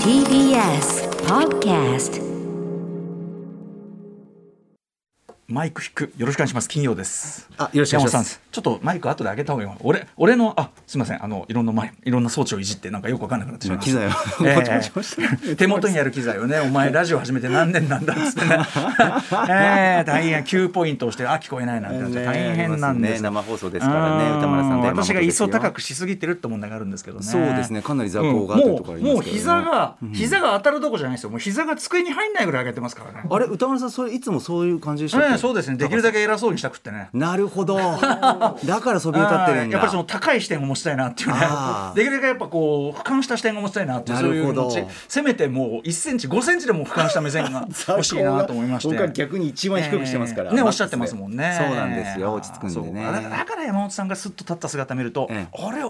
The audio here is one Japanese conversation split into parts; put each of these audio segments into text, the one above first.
TBS Podcast マイク引く。よろしくお願いします。金曜です。あよろしくお願いします。ちょっとマイク後で上げた方がいい。わ俺俺のあすみません。あのいろんなマイいろんな装置をいじってなんかよくわかんなくなってしまいました機材をえお持ちしました。え手元にある機材をねお前ラジオ始めて何年なんだっつってね。ええ大変9ポイント押してあ聞こえないなんて大変なんです。ね。生放送ですからねうん。歌丸さん私がですよ。磯高くしすぎてるって問題があるんですけどね。そうですね。かなり座高があってるところありますけどね。もうもう膝が膝が当たるとこじゃないですよ。もう膝が机に入んないぐらい上げてますからね。あれ？歌丸さんそれいつもそういう感じでしたっけ、ええそうですね。できるだけ偉そうにしたくってね。なるほど。だからそびえ立ってるんだ。やっぱりその高い視点を持ちたいなっていうね。できるだけやっぱこう俯瞰した視点が持ちたいなっていうそういうなるほど。気持ちせめてもう1センチ5センチでも俯瞰した目線が 欲しいなと思いまして。僕は逆に一番低くしてますから、えー。ねおっしゃってますもんね。そうなんですよ。落ち着くんでね。だから山本さんがスッと立った姿見ると、ええ。あれ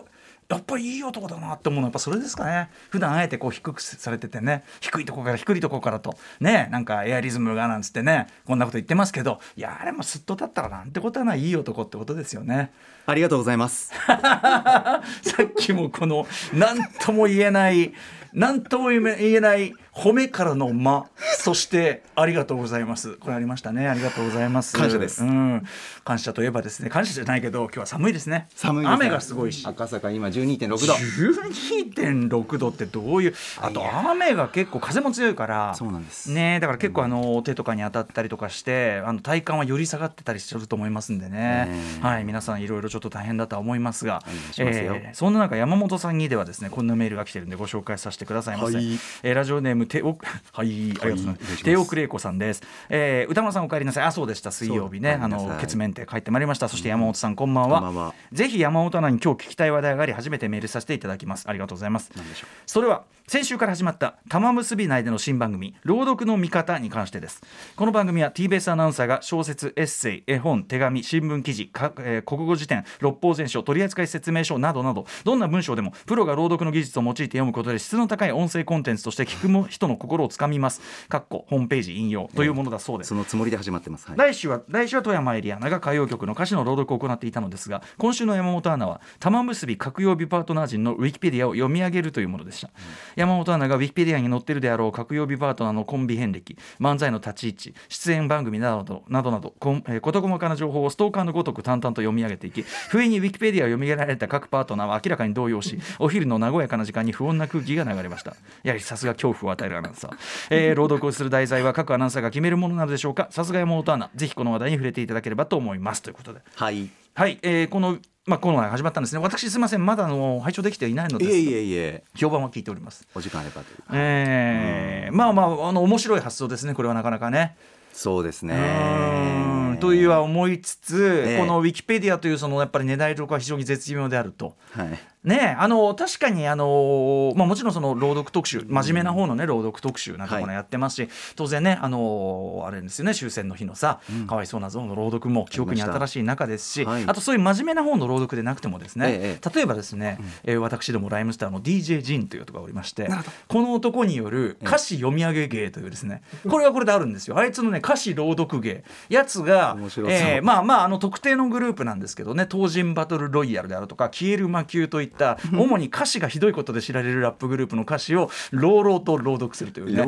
やっぱりいい男だなって思うのはやっぱそれですかね普段あえてこう低くされててね低いとこから低いとこからとねなんかエアリズムがなんつってねこんなこと言ってますけどいやあれもスッと立ったらなんてことはないいい男ってことですよね。ありがとうございます さっきもこの何とも言えない何とも言えない褒めからの間そしてありがとうございます。これありましたね。ありがとうございます。感謝です。うん、感謝といえばですね感謝じゃないけど今日は寒いですね。寒いですね。雨がすごいし。赤坂今12.6度。12.6度ってどういうあと雨が結構風も強いからそうなんです。ねだから結構あの手とかに当たったりとかしてあの体感はより下がってたりすると思いますんでね。ねはい皆さんいろいろちょっと大変だとは思いますがえーそんな中山本さんにではですねこんなメールが来てるんでご紹介させてくださいませ、はい。えーラジオネームてお はいありがとうございます。手奥玲子さんです、えー歌丸さんお帰りなさい。あそうでした。水曜日ね。あの血面って帰ってまいりました。そして山本さんこんばんは,、ぜひ山本アナに今日聞きたい話題があり初めてメールさせていただきます。ありがとうございます。何でしょう。それは先週から始まった玉結び内での新番組朗読の見方に関してです。この番組は TBS アナウンサーが小説エッセイ絵本手紙新聞記事か、えー国語辞典六法全書取扱説明書などなどどんな文章でもプロが朗読の技術を用いて読むことで質の高い音声コンテンツとして聞くも人の心をつかみます。かっこホームページ引用というものだそうです。そのつもりで始まってます、はい、来週は来週は富山エリアナが歌謡曲の歌詞の朗読を行っていたのですが今週の山本アナは玉結び各曜日パートナー陣のウィキペディアを読み上げるというものでした、山本アナがウィキペディアに載っているであろう各曜日パートナーのコンビ遍歴漫才の立ち位置出演番組などなどなどこん えー事細かな情報をストーカーのごとく淡々と読み上げていき不意にウィキペディアを読み上げられた各パートナーは明らかに動揺しお昼の和やかな時間に不穏な空気が流れました。やはりさすが恐怖を与えるアナウンサー、えー朗読をする題材は各アナウンサーが決めるものなのでしょうか。さすが山本アナぜひこの話題に触れていただければと思います。ということで。はい。はい、えーこのまあ、コーナーが始まったんですね。私、すみません、まだあの拝聴できていないのです。いえいえいえ。評判は聞いております。お時間あればという。えーまあまあ、あの面白い発想ですね。これはなかなかね。そうですうねというは思いつつ、ええ。このウィキペディアというそのやっぱり値段力は非常に絶妙であると。はいねあの確かにあの、まあ、もちろんその朗読特集真面目な方のね朗読特集なんかもやってますし当然ねあのあれですよね終戦の日のさ、かわいそうな像の朗読も記憶に新しい中ですしあ,、はい。とそういう真面目な方の朗読でなくてもですね、ええ例えばですね、えー私どもライムスターの DJ ジンという男がおりましてこの男による歌詞読み上げ芸というですねこれはこれであるんですよ。あいつのね歌詞朗読芸。やつがえーまあまああの特定のグループなんですけどね東人バトルロイヤルであるとか消える魔球といった主に歌詞がひどいことで知られるラップグループの歌詞を朗々と朗読するというね。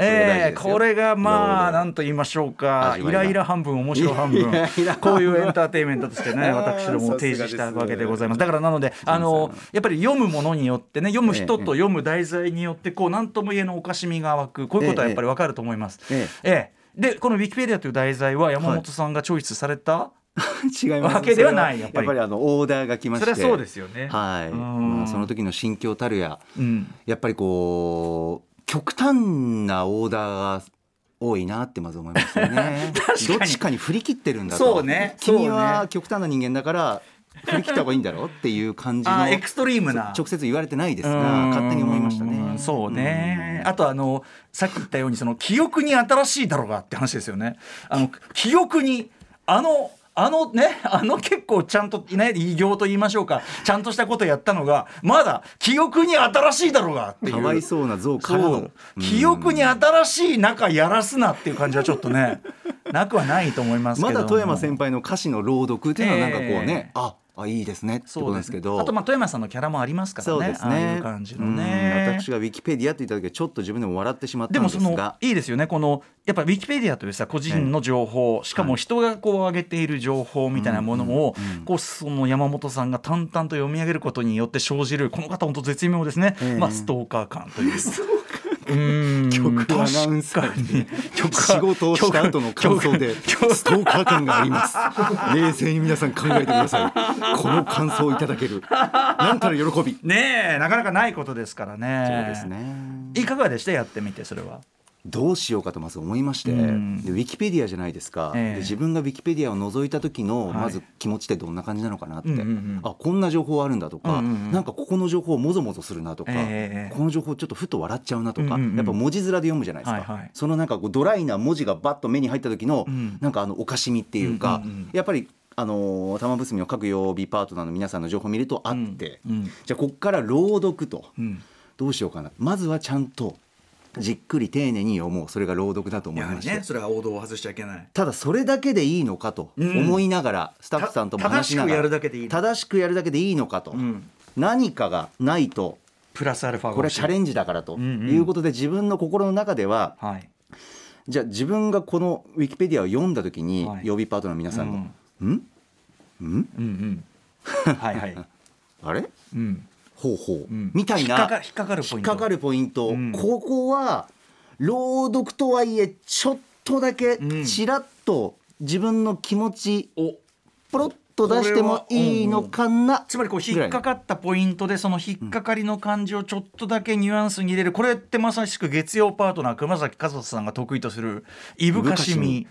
えーこれがまあ朗々なんと言いましょうか。イライラ半分面白 半分。こういうエンターテインメントとしてね私ども提示したわけでございます。だからなのであさのんやっぱり読むものによってね読む人ええと読む題材によってこう何とも言えぬおかしみが湧く。こういうことはやっぱりわかると思います。えええでこのウィキペディアという題材は山本さんがチョイスされた、違います。わけではないやっぱり。あのオーダーが来まして。それはそうですよね。はい、うん。まあ、その時の心境たるやうん。やっぱりこう極端なオーダーが多いなってまず思いますよね。確かに。どっちかに振り切ってるんだと。そうね。君は極端な人間だから振り切った方がいいんだろうっていう感じの あエクストリームな。直接言われてないですがうん。勝手に思いましたうんねそうね、あとあのさっき言ったようにその記憶に新しいだろうがって話ですよね。あの記憶にあのあのねあの結構ちゃんといない異業と言いましょうか。ちゃんとしたことやったのがまだ記憶に新しいだろうがっていう。かわいそうな像からの。記憶に新しい中やらすなっていう感じはちょっとね なくはないと思いますけども。まだ富山先輩の歌詞の朗読っていうのはなんかこうね、ええ。ああいいですねってことですけど。あとまあ富山さんのキャラもありますからね。そうですああいねう感じのうんね私がウィキペディアって言った時はちょっと自分でも笑ってしまったんででもそのすがいいですよね。このやっぱウィキペディアというさ個人の情報、しかも人がこう上げている情報みたいなものを、こうその山本さんが淡々と読み上げることによって生じるこの方本当絶妙ですね、ええまあストーカー感という。うーん局アナウンサーに局仕事をした後の感想で局ストーカー感があります。冷静に皆さん考えてください。この感想をいただける。なんたら喜び。ねえなかなかないことですからね。そうですね。いかがでした？やってみてそれはどうしようかとまず思いまして、うん。でウィキペディアじゃないですか、ええ。で自分がウィキペディアを覗いた時のはい。まず気持ちってどんな感じなのかなって、うんうんうん。あこんな情報あるんだとか、うんうんうん。なんかここの情報もぞもぞするなとか、ええこの情報ちょっとふと笑っちゃうなとか、うんうんうん。やっぱ文字面で読むじゃないですか、はいはい。そのなんかこうドライな文字がバッと目に入った時の、うん。なんかあのおかしみっていうか、うんうんうん。やっぱりあのー玉結びの各曜日パートナーの皆さんの情報を見るとあって、うんうん。じゃあこっから朗読と。うん。どうしようかな。まずはちゃんとじっくり丁寧に読もう。それが朗読だと思いまして、それは王道を外しちゃいけない。ただそれだけでいいのかとうん。思いながら、スタッフさんとも話しながら正しくやるだけでいい正しくやるだけでいいのかと、うん。何かがないとプラスアルファがこれはチャレンンジだからということで自分の心の中でははい。じゃあ自分がこのウィキペディアを読んだ時にはい。曜日パートナーの皆さんの「んん？うんうん。はいはい。あれ？うんほうほう」ん。みたいな引っかか引っかかるポイント。引っかかるポイント、うん。ここは朗読とはいえちょっとだけうん。ちらっと自分の気持ちお。ポロッと出してもいいのかなつまりこう引っかかったポイントでその引っかかりの感じをちょっとだけニュアンスに入れる。これってまさしく月曜パートナー熊崎和人さんが得意とするいぶかしみ。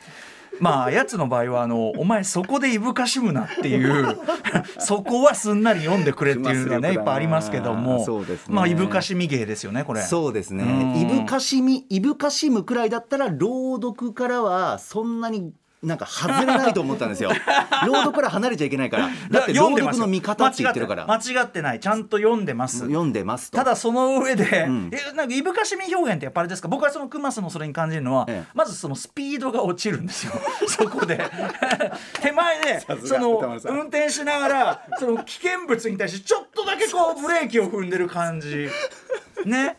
まあやつの場合はあの「お前そこでいぶかしむな」っていう そこはすんなり読んでくれっていうのがねいっぱいありますけどもそうですね。まあいぶかしみ芸ですよねこれ。そうですね。うん。いぶかしみいぶかしむくらいだったら朗読からはそんなになんか外れないと思ったんですよ。朗読から離れちゃいけないから。だって朗読の見方って言ってるから。間違ってない。ちゃんと読んでます。読んでます。とただその上で、ん。えなんかいぶかしみ表現ってやっぱあれですか？僕はそのクマスのそれに感じるのは、ええ。まずそのスピードが落ちるんですよ。そこで。手前でその運転しながらその危険物に対してちょっとだけこうブレーキを踏んでる感じ ね。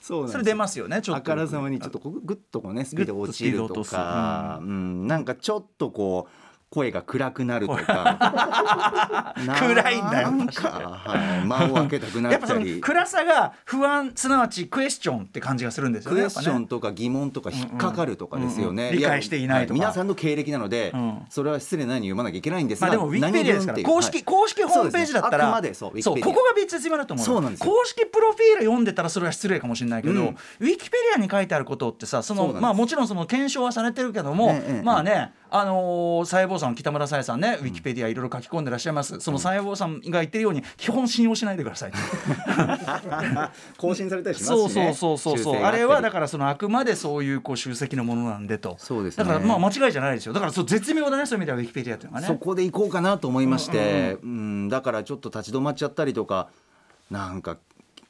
そうそれ出ますよねちょっと。あからさまにちょっとこうグッとこうねスピードが落ちるとか。うん。なんかちょっとこう声が暗くなるとか。暗いんだよなんか、はい、間を空けたくなやったり暗さが不安すなわちクエスチョンって感じがするんですよねクエスチョンとか疑問とか引っかかるとかですよね、うんうん理解していないとか。は皆さんの経歴なので、うん。それは失礼なように読まなきゃいけないんですが、まあでもウィキペディアですから公式、っていう。公式ホームページだったらねあくまでそうここが別絶妙だと思うそうなんですよ。公式プロフィール読んでたらそれは失礼かもしれないけど、うん。ウィキペディアに書いてあることってさそのまあもちろんその検証はされてるけども、ええええ。まあねあのー、細胞さん北村さえさんねウィキペディアいろいろ書き込んでらっしゃいます、その細胞さんが言ってるように基本信用しないでください 更新されたりしますし、ね、そうそうそうそうそう。あれはだからそのあくまでそういうこう集積のものなんでと。そうですね。だからまあ間違いじゃないですよ。だからそう絶妙だねそういう意味ではウィキペディアっていうのがね。そこで行こうかなと思いまして、うんだからちょっと立ち止まっちゃったりとか。なんかい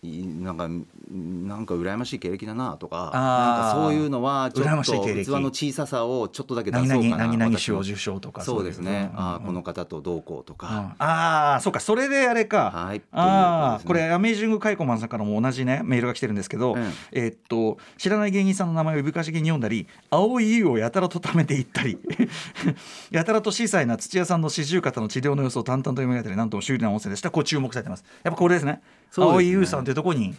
なんかなんか羨ましい経歴だなとかなんかそういうのはちょ羨っと器の小ささをちょっとだけ出そう何か。な々何々賞受賞とか。そうですね、いああこの方とどうこうとうん。か、ああそうか。それであれか、はい。ああこれアメージングカイコマンさんからも同じねメールが来てるんですけど、うんえーっと知らない芸人さんの名前をぶかしげに読んだり青い優をやたらと貯めていったり。やたらと小さいな土屋さんの四十肩の治療の様子を淡々と読み上げたりなんとも修理な音声でした。こう注目されてます。やっぱこれですね。青い優さんというところに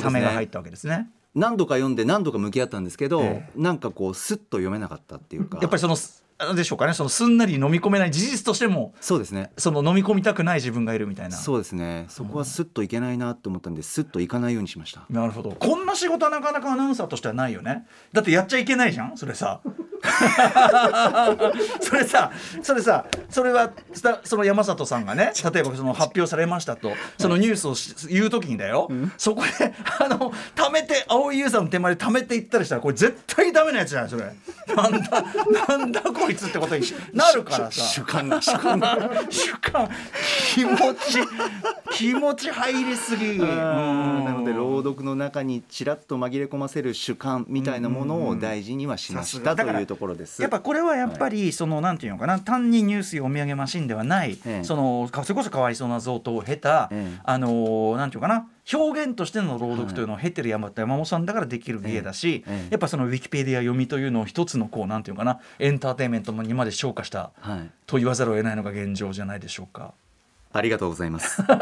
ためが入ったわけですね。何度か読んで何度か向き合ったんですけど、えなんかこうスッと読めなかったっていうか。やっぱりそのあれでしょうかね。そのすんなり飲み込めない事実としてもそうですね。その飲み込みたくない自分がいるみたいな。そうですね。そこはスッといけないなと思ったんでスッといかないようにしました。なるほど。こんな仕事はなかなかアナウンサーとしてはないよね。だってやっちゃいけないじゃんそれさ それさそれさそれはさその山里さんがね例えばその発表されましたとそのニュースをし言う時にだよ、そこであの貯めて青井優さんの手前で貯めていったりしたらこれ絶対ダメなやつじゃないそれ。なんだなんだこいつってことにしなるからさ。主観が主観が。主観 気持ち気持ち入りすぎ。なので朗読の中にちらっと紛れ込ませる主観みたいなものを大事にはしましたというとところです。やっぱこれはやっぱり、そのなんていうのかな単にニュース読み上げマシンではない、ええ。そのそれこそかわいそうな贈答を経た、ええ。あのなんていうかな表現としての朗読というのを経てる山山本さんだからできる芸だし、やっぱそのウィキペディア読みというのを一つのこうなんていうかなエンターテインメントにまで昇華したはい。と言わざるを得ないのが現状じゃないでしょうか。ありがとうございます。こ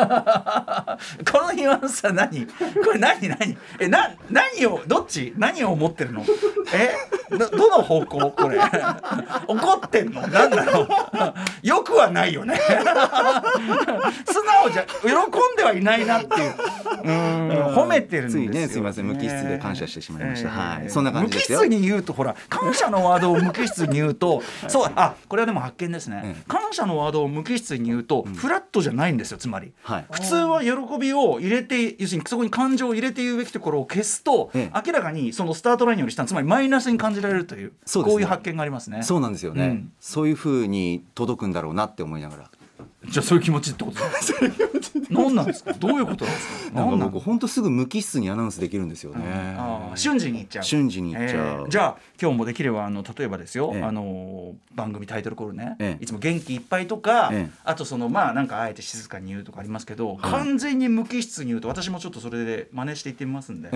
のニュアンスは何？これ何何？えな何をどっち？何を思ってるの？え？どどの方向？これ。怒ってんの？何なの？よくはないよね。素直じゃ喜んではいないなっていう。うん。褒めてるんですよ、ついねすいません。無機質で感謝してしまいました。はい。そんな感じですよ。無機質に言うとほら感謝のワードを無機質に言うとそうあこれはでも発見ですね、ええ。感謝のワードを無機質に言うと、フラットじゃないんですよつまり、はい。普通は喜びを入れて要するにそこに感情を入れて言うべきところを消すと、ええ。明らかにそのスタートラインより下つまりマイナスに感じられるというこういう発見がありますね。そうなんですよね、うん。そういう風に届くんだろうなって思いながらじゃあそういう気持ちってことですか？何なんですか？どういうことなんですか？なんか僕本当すぐ無機質にアナウンスできるんですよね、ああ瞬時に言っちゃう。瞬時に言っちゃう。えーじゃあ今日もできればあの例えばですよ、ええ。あの番組タイトルコールね、ええ。いつも元気いっぱいとか、ええ。あとそのまあなんかあえて静かに言うとかありますけど、はい完全に無機質に言うと私もちょっとそれで真似していってみますんで、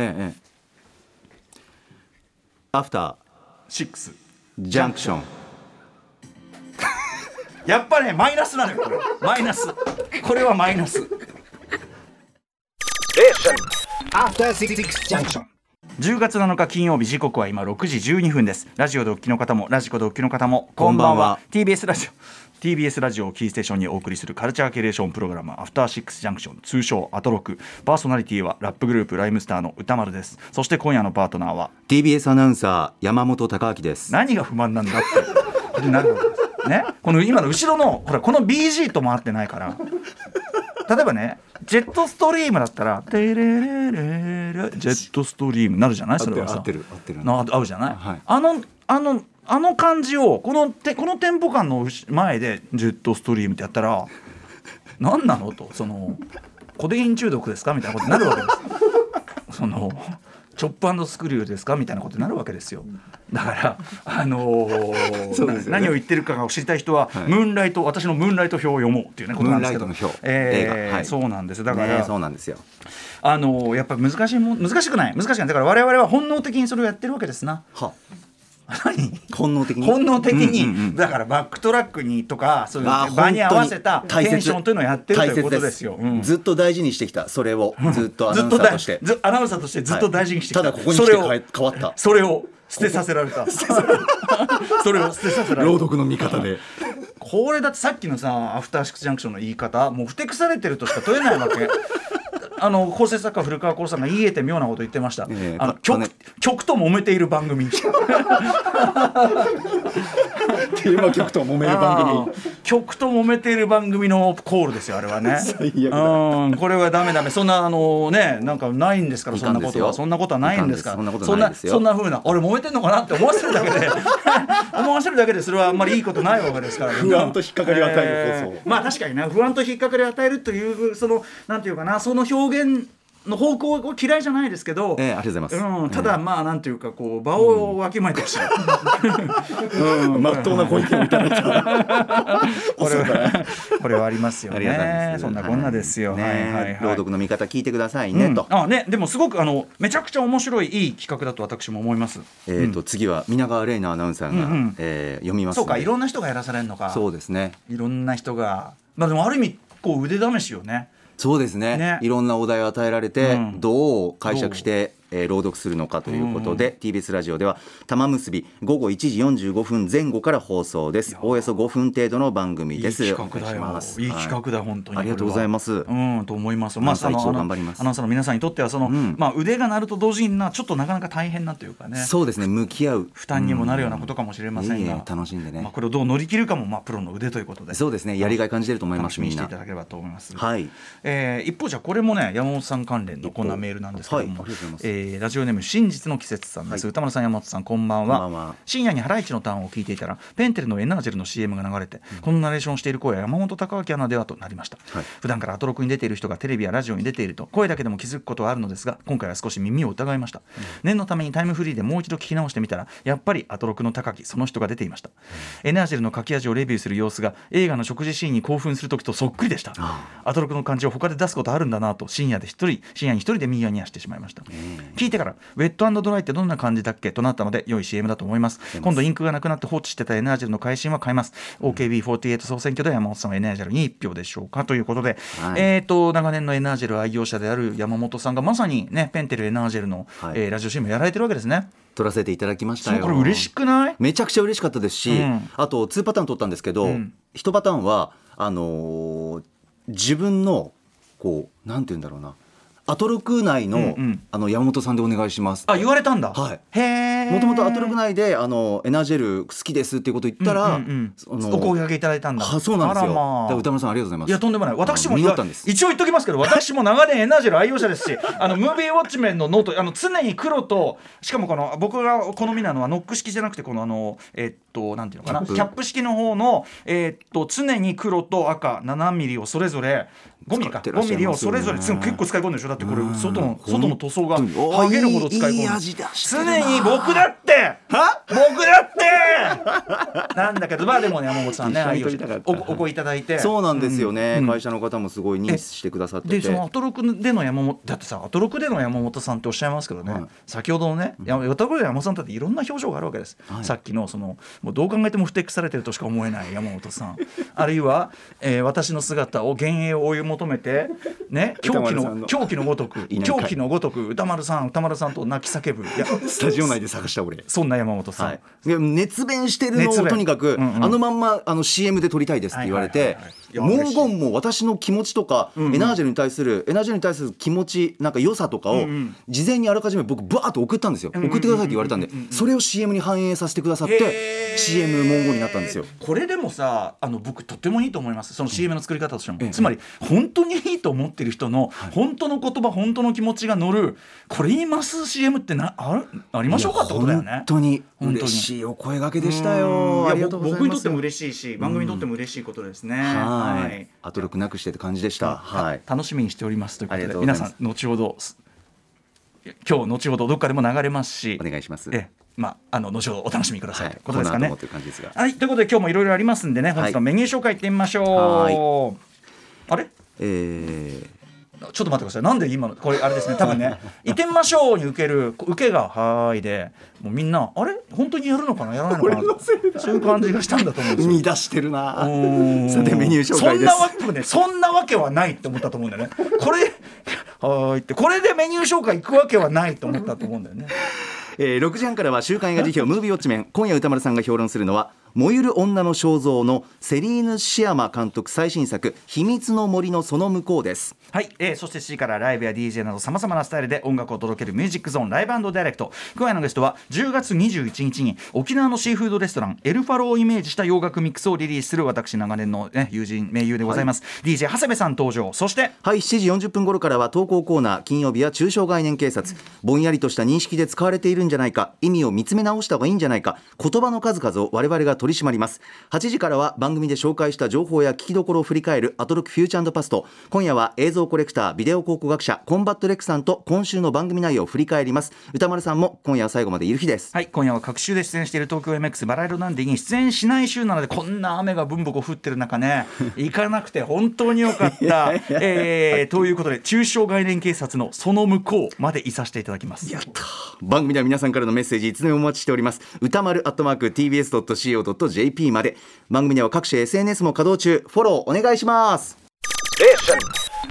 アフターシックスジャンクションやっぱねマイナスなのよ。これマイナス。これはマイナス。After Six Junction. 10月7日金曜日時刻は今6時12分です。ラジオでお聞きの方もラジコでお聞きの方もこんばんは。こんばんは。TBS ラジオ TBS ラジオをキーステーションにお送りするカルチャーキュレーションプログラムアフターシックスジャンクション通称アトロク。パーソナリティはラップグループライムスターの歌丸です。そして今夜のパートナーは TBS アナウンサー山本貴明です。何が不満なんだって。なるわけですねこの今の後ろのほらこの BG とも合ってないから。例えばねジェットストリームだったら「テレレレレジェットストリーム」なるじゃない？それはさ。合ってる合ってる。合うじゃない、はい。あのあのあの感じをこのてこのテンポ感の前でジェットストリームってやったら何なの？とそのコデイン中毒ですか？みたいなことになるわけです。そのチョップスクリューですかみたいなことになるわけですよ。だからあのー ね。な何を言ってるかが知りたい人は、はい。ムーンライト私のムーンライト表を読もうっていうねことなんですけど。えーはい。そうなんですだから、ねそうなんですよ。あのーやっぱり難しいもん難しくない。難しくない。だから我々は本能的にそれをやってるわけですな。は何本能的に？本能的に、うんうんうん。だからバックトラックにとかそういう場に合わせたテンションというのをやってるということですよ。うん。ずっと大事にしてきた。それを。ずっとアナウンサーとして。ずアナウンサーとしてずっと大事にしてきた、はい。ただここに来それを。て変え変わった。それを捨てさせられた。それを捨てさせられた。朗読の見方で。これだってさっきのさアフターシックスジャンクションの言い方もうふてくされてるとしか問えないわけあの構成作家古川光さんが言い得て妙なこと言ってました、ええあのか曲ね。曲と揉めている番組。テーマ曲と揉める番組曲と揉めている番組のコールですよあれはね。うんこれはダメダメ。そんなあのねなんかないんですからいそんなことは。そんなことはないんですから。そんなそんなそんな俺揉めてんのかなって思わせるだけで。思わせるだけでそれはあんまりいいことないわけですから不安と引っかかりを与える放送まあ確かにな。不安と引っかかりを与えるというそのなんていうかなその表現の方向を嫌いじゃないですけど、ええありがとうございます。うん、ただまあなんていうかこう場をわきまえてほしい、うんまっとうなご意見をいただいた。これはこれはありますよね。そんなこんなですよ、ねはいはいはい。朗読の見方聞いてくださいね、うん。と,、あねでもすごくあのめちゃくちゃ面白いいい企画だと私も思います。えーと次は皆川玲奈アナウンサーが、うえー読みますそうかいろんんな人がやらされるのか。そうですね。いろんな人が。まあでもある意味こう腕試しよね。そうですね。ね。いろんなお題を与えられて、うん。どう解釈して、えー朗読するのかということで、TBS ラジオでは玉結び午後1時45分前後から放送です。おおよそ5分程度の番組いいです企画だよ。い。いい企画だ、はい本当に。ありがとうございます。うんと思います。まあその頑張ります。アナウンサーの皆さんにとってはその、ん。まあ腕が鳴ると同時になちょっとなかなか大変なというかね。そうですね向き合う。負担にもなるようなことかもしれませんが、いえいえ楽しんでね。まあこれをどう乗り切るかもまあプロの腕ということで。そうですねやりがい感じてると思いま楽しみすみんな。にしていただければと思います。はい。えー一方じゃあこれもね山本さん関連のこんなメールなんですけども、はいありがとうございますええーラジオネーム真実の季節さんです、はい。歌丸さん山本さんこんばんは。こんばんは。深夜にハライチのターンを聞いていたらペンテルのエナージェルの CM が流れて、このナレーションをしている声は山本隆明アナではとなりました、はい。普段からアトロクに出ている人がテレビやラジオに出ていると声だけでも気づくことはあるのですが今回は少し耳を疑いました、念のためにタイムフリーでもう一度聞き直してみたらやっぱりアトロクの高木その人が出ていました、エナージェルの書き味をレビューする様子が映画の食事シーンに興奮する時とそっくりでした。アトロクの感じを他で出すことあるんだなと深夜で一人深夜に一人でミヤニヤしてしまいました、聞いてからウェットドライってどんな感じだっけとなったので良い CM だと思います。今度インクがなくなって放置してたエナージェルの会心は買います。OKB48 総選挙で山本さんはエナージェルに1票でしょうかということで、はい。えー、と長年のエナージェル愛用者である山本さんがまさにねペンテルエナージェルの、はい。えーラジオ CM やられてるわけですね。撮らせていただきましたよ。これ嬉しくない？めちゃくちゃ嬉しかったですし、うん。あと2パターン撮ったんですけど、うん。1パターンはあのー自分のこうなんて言うんだろうなアトロク内の,、うんうん。あの山本さんでお願いします。あ言われたんだ。はい。へえもともとアトロク内であのエナージェル好きですっていうことを言ったら、うんうんうん。お声掛けいただいたんだ。あそうなんですよ、まあ。宇多丸さんありがとうございます。いやとんでもない。私もあの実ったんです。一応言っときますけど私も長年エナージェル愛用者ですし あのムービーウォッチメンのノートあの常に黒としかもこの僕が好みなのはノック式じゃなくてこのあのえっとなんていうのかな？キャップ。式の方のえっと常に黒と赤7ミリをそれぞれ5ミリか。5使ってらっしゃミリをそれぞれ。結構使い込んでるでしょ？だってこれうん。外の外の塗装が剥げるほど使い込んで常に僕だって！僕だって！なんだけどまあでもね山本さんねおお声いただいて。そうなんですよね、うん。会社の方もすごい認知してくださってて。でそのアトロクでの山本だってさアトロクでの山本さんっておっしゃいますけどね、はい。先ほどのねやアトロクでの山本さんだっていろんな表情があるわけです、はい。さっきのそのもうどう考えても不適されてるとしか思えない山本さん。あるいは、えー私の姿を幻影を追い求めてね 狂気のの狂気のごとく狂気のごとく歌丸さん歌丸さんと泣き叫ぶ。いや スタジオ内で探した俺そんな山本さん、はい、で熱弁してるのをとにかく、うんうん。あのまんまあの CM で撮りたいですって言われてはいはいはいはいいや嬉しい文言も私の気持ちとか、んうん。エナージェルに対するエナージェルに対する気持ちなんか良さとかを事前にあらかじめ僕バーッと送ったんですよ、んうん送ってくださいって言われたんで、それを CM に反映させてくださって CM 文言になったんですよ。これでもさあの僕とってもいいと思います。その CM の作り方としても、ええ。つまり本当にいいと思ってる人の、本当の言葉本当の気持ちが乗るこれにます？CM ってなあるありましょうかってことだよね。本当に嬉しいお声掛けでしたうん。よ。いや。僕にとっても嬉しいし番組にとっても嬉しいことですね、はい、アトロクなくしてって感じでした。はい。楽しみにしておりますということで皆さん後ほどす今日後ほどどっかでも流れますし。お願いします。ええ。まああの後ほどお楽しみください、はい。ということですかね。はい、ということで今日もいろいろありますんでね、本日のメニュー紹介いってみましょう。あれ？えちょっと待ってください。なんで今のこれあれですね、多分ね、行ってみましょうに受ける受けがはーいで、もうみんなあれ？本当にやるのかな？やらないのかな？そういう感じがしたんだと思うんですよ。ー、見出してるな。うんさてメニュー紹介ですそんなわけね、そんなわけはないって思ったと思うんだよね。これはーいってこれでメニュー紹介行くわけはないと思ったと思うんだよね。えー、6時半からは週刊映画辞表ムービーウォッチメン今夜歌丸さんが評論するのは燃ゆる女の肖像のセリーヌ・シアマ監督最新作「秘密の森のその向こう」です。はい、えー、そして C からライブや DJ などさまざまなスタイルで音楽を届けるミュージックゾーンライブダイレクト。今夜のゲストは10月21日に沖縄のシーフードレストランエルファローをイメージした洋楽ミックスをリリースする私長年の、ね、友人盟友でございます、DJ 長谷部さん登場。そしてはい7時40分頃からは投稿コーナー金曜日は中小概念警察。ぼんやりとした認識で使われているんじゃないか。意味を見つめ直した方がいいんじゃないか。言葉の数々を我々が取り締まります。8時からは番組で紹介した情報や聞きどころを振り返るアトロクフューチャーパスト。今夜は映像コレクタービデオ考古学者コンバット RECさんと今週の番組内容を振り返ります。宇多丸さんも今夜は最後までいる日です。はい今夜は隔週で出演している東京 MX バラいろダンディに出演しない週なのでこんな雨がぶんぼこ降ってる中ね 行かなくて本当によかった。えーということで抽象概念警察のその向こうまでいさせていただきます。やった番組では皆さんからのメッセージいつでもお待ちしております。歌丸アットマーク TBS.CO.JP まで。番組では各種 SNS も稼働中。フォローお願いします。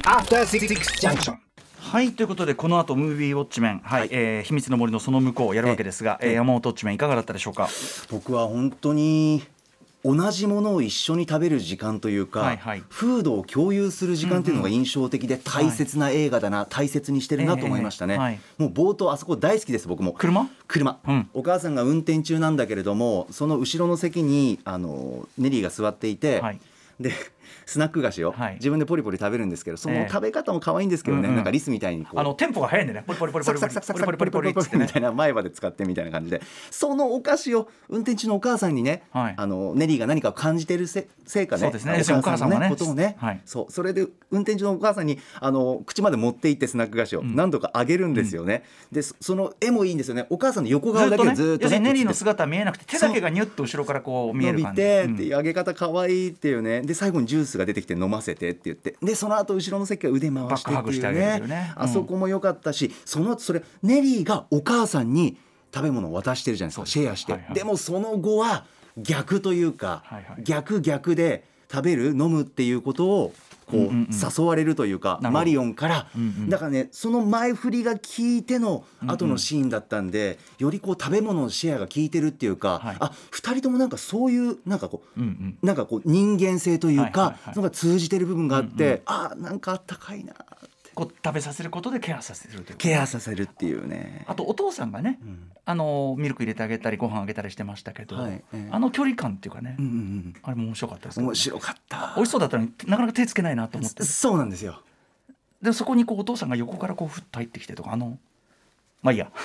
After Six Junction. はいということでこの後ムービーウォッチメン、はい。えー秘密の森のその向こうをやるわけですが、えー山本ウォッチメンいかがだったでしょうか？僕は本当に同じものを一緒に食べる時間というか、はいはい。フードを共有する時間っていうのが印象的で大切な映画だな、大切にしてるなと思いましたね、ええはい。もう冒頭あそこ大好きです僕も。車？車、うん。お母さんが運転中なんだけれどもその後ろの席にあのネリーが座っていて、はい。でスナック菓子をはい。自分でポリポリ食べるんですけどそええ。の食べ方も可愛いんですけどね、なんかリスみたいにこう。あのテンポが速いんでね。ポリポリポリポサリポリポリポリポリポリポみたいな前歯で使ってみたいな感じでそのお菓子を運転中のお母さんにね、はいあのネリーが何かを感じてるせせいかねそうですねお母さんのねことをね、はいそうそれで運転中のお母さんにあの口まで持って行ってスナック菓子をん何度かあげるんですよね、でそその絵もいいんですよねお母さんの横顔ずっとねだけをずっと要するにネリーの姿は見えなくて手だけがニュッと後ろからこう見え伸びる感じてっていうう上げ方可愛いっていうねで最後にジュースが出てきて飲ませてって言ってでその後後ろの席から腕回してっていうね。うね。うん。あそこも良かったしその後それネリーがお母さんに食べ物を渡してるじゃないですかシェアして、はいはい。でもその後は逆というか、はいはい。逆逆で食べる飲むっていうことをこう、誘われるというかマリオンから、だからねその前振りが効いての後のシーンだったんで、よりこう食べ物のシェアが効いてるっていうか、はい。あ二人ともなんかそういうなんかこうなんかこう人間性というか、はいはいはい。そのが通じてる部分があって、あなんかあったかいなってこう食べさせることでケアさせるというケアさせるっていうね。あとお父さんがね、ん。あのミルク入れてあげたりご飯あげたりしてましたけど、はいええ。あの距離感っていうかね、うんうんあれも面白かったですうん、けど。面白かった。美味しそうだったのになかなか手つけないなと思って。そうなんですよ。でそこにこうお父さんが横からこうふっと入ってきてとかあのまあいいや。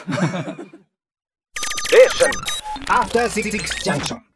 After Six Junction.